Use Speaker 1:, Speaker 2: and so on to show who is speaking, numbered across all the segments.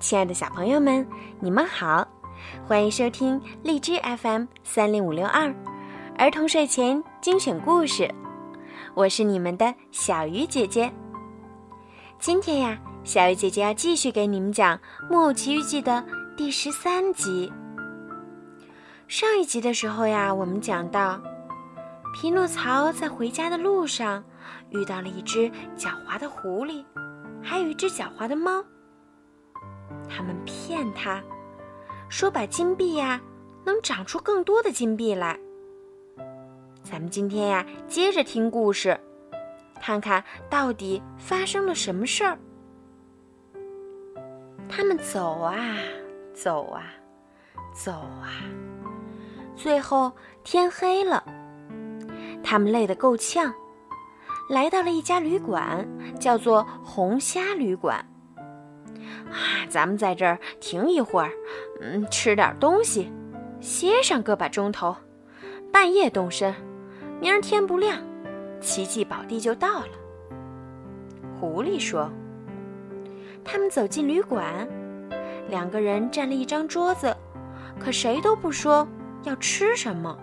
Speaker 1: 亲爱的小朋友们，你们好，欢迎收听荔枝 FM 三零五六二儿童睡前精选故事。我是你们的小鱼姐姐。今天呀，小鱼姐姐要继续给你们讲《木偶奇遇记》的第十三集。上一集的时候呀，我们讲到，匹诺曹在回家的路上遇到了一只狡猾的狐狸，还有一只狡猾的猫。他们骗他，说把金币呀能长出更多的金币来。咱们今天呀，接着听故事。看看到底发生了什么事儿。他们走啊走啊走啊，最后天黑了，他们累得够呛，来到了一家旅馆，叫做红虾旅馆。啊，咱们在这儿停一会儿，嗯，吃点东西，歇上个把钟头，半夜动身，明儿天不亮。奇迹宝地就到了。狐狸说：“他们走进旅馆，两个人占了一张桌子，可谁都不说要吃什么。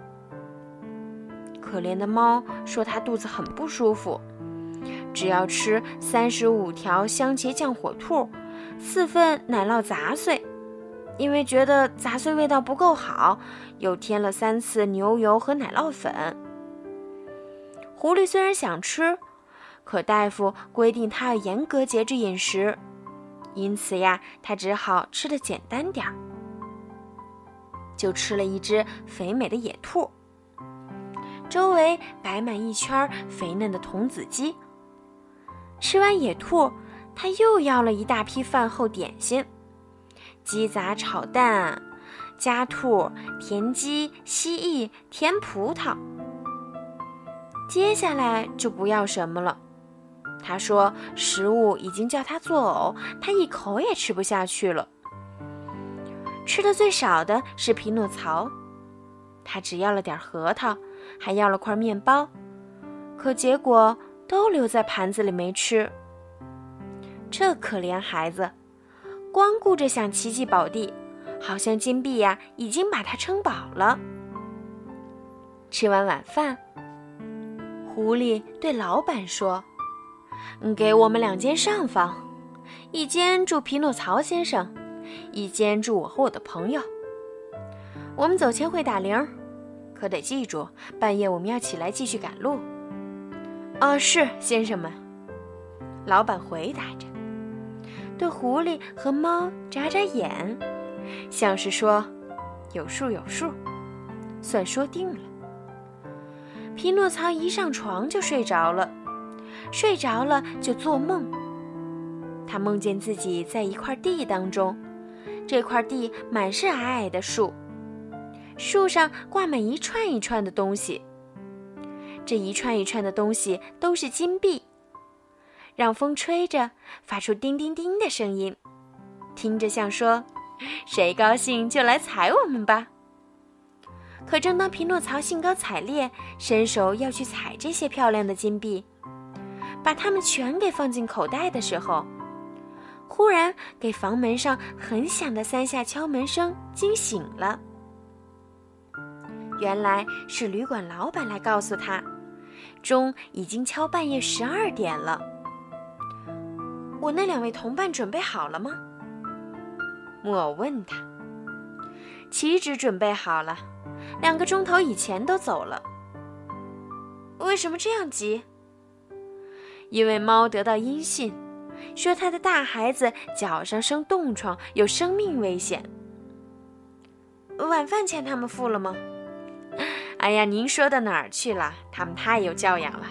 Speaker 1: 可怜的猫说它肚子很不舒服，只要吃三十五条香茄酱火兔，四份奶酪杂碎，因为觉得杂碎味道不够好，又添了三次牛油和奶酪粉。”狐狸虽然想吃，可大夫规定他要严格节制饮食，因此呀，他只好吃的简单点儿，就吃了一只肥美的野兔，周围摆满一圈肥嫩的童子鸡。吃完野兔，他又要了一大批饭后点心：鸡杂炒蛋、家兔、田鸡、蜥蜴、甜葡萄。接下来就不要什么了。他说：“食物已经叫他作呕，他一口也吃不下去了。”吃的最少的是匹诺曹，他只要了点核桃，还要了块面包，可结果都留在盘子里没吃。这可怜孩子，光顾着想奇迹宝地，好像金币呀已经把他撑饱了。吃完晚饭。狐狸对老板说：“给我们两间上房，一间住匹诺曹先生，一间住我和我的朋友。我们走前会打铃，可得记住，半夜我们要起来继续赶路。”“啊，是，先生们。”老板回答着，对狐狸和猫眨眨眼，像是说：“有数有数，算说定了。”匹诺曹一上床就睡着了，睡着了就做梦。他梦见自己在一块地当中，这块地满是矮矮的树，树上挂满一串一串的东西。这一串一串的东西都是金币，让风吹着，发出叮叮叮的声音，听着像说：“谁高兴就来踩我们吧。”可正当匹诺曹兴高采烈，伸手要去采这些漂亮的金币，把它们全给放进口袋的时候，忽然给房门上很响的三下敲门声惊醒了。原来是旅馆老板来告诉他，钟已经敲半夜十二点了。我那两位同伴准备好了吗？木偶问他。岂止准备好了。两个钟头以前都走了，为什么这样急？因为猫得到音信，说它的大孩子脚上生冻疮，有生命危险。晚饭钱他们付了吗？哎呀，您说到哪儿去了？他们太有教养了，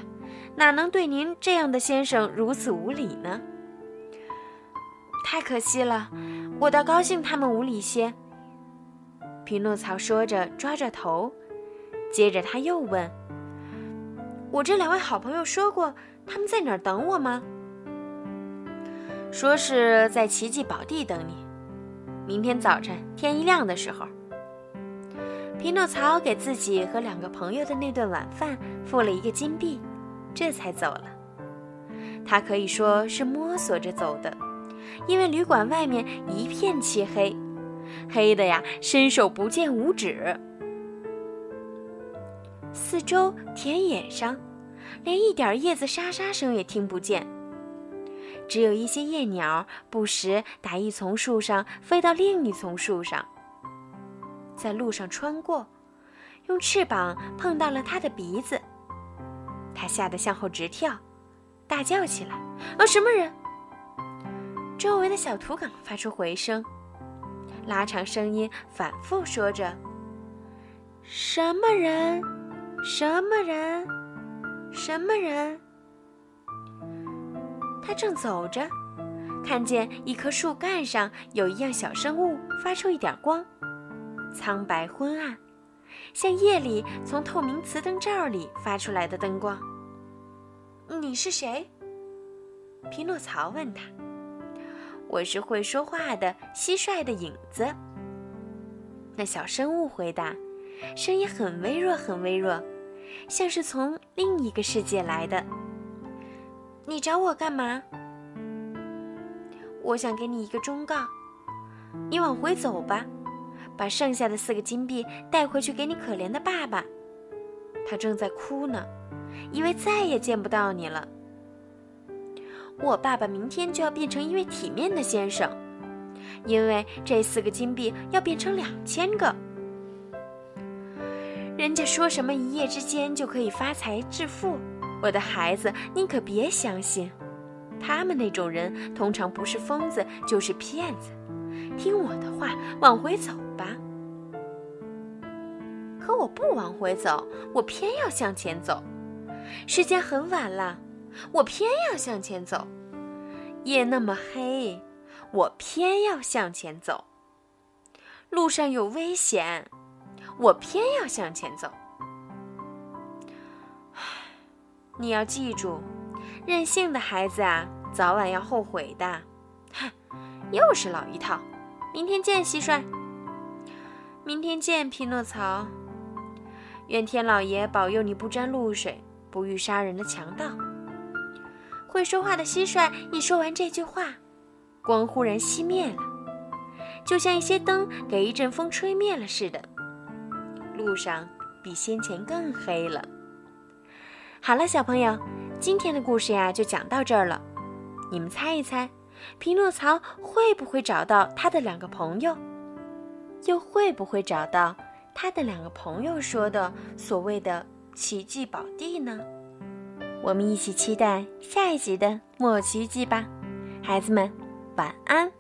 Speaker 1: 哪能对您这样的先生如此无礼呢？太可惜了，我倒高兴他们无礼些。匹诺曹说着，抓着头，接着他又问：“我这两位好朋友说过他们在哪儿等我吗？”“说是在奇迹宝地等你，明天早晨天一亮的时候。”匹诺曹给自己和两个朋友的那顿晚饭付了一个金币，这才走了。他可以说是摸索着走的，因为旅馆外面一片漆黑，黑的呀，伸手不见五指。四周田野上，连一点叶子沙沙声也听不见，只有一些夜鸟不时打一丛树上飞到另一丛树上，在路上穿过，用翅膀碰到了他的鼻子，他吓得向后直跳，大叫起来：“啊，什么人？”周围的小土岗发出回声，拉长声音反复说着：“什么人？什么人？什么人？”他正走着，看见一棵树干上有一样小生物发出一点光，苍白昏暗，像夜里从透明瓷灯罩里发出来的灯光。“你是谁？”匹诺曹问他。我是会说话的蟋蟀的影子。那小生物回答，声音很微弱，很微弱，像是从另一个世界来的。你找我干嘛？我想给你一个忠告，你往回走吧，把剩下的四个金币带回去给你可怜的爸爸，他正在哭呢，以为再也见不到你了。我爸爸明天就要变成一位体面的先生，因为这四个金币要变成两千个。人家说什么一夜之间就可以发财致富，我的孩子，你可别相信。他们那种人通常不是疯子就是骗子。听我的话，往回走吧。可我不往回走，我偏要向前走。时间很晚了。我偏要向前走，夜那么黑，我偏要向前走。路上有危险，我偏要向前走。你要记住，任性的孩子啊，早晚要后悔的。哼，又是老一套。明天见，蟋蟀。明天见，匹诺曹。愿天老爷保佑你不沾露水，不遇杀人的强盗。会说话的蟋蟀一说完这句话，光忽然熄灭了，就像一些灯给一阵风吹灭了似的。路上比先前更黑了。好了，小朋友，今天的故事呀就讲到这儿了。你们猜一猜，匹诺曹会不会找到他的两个朋友？又会不会找到他的两个朋友说的所谓的奇迹宝地呢？我们一起期待下一集的《墨奇记》吧，孩子们，晚安。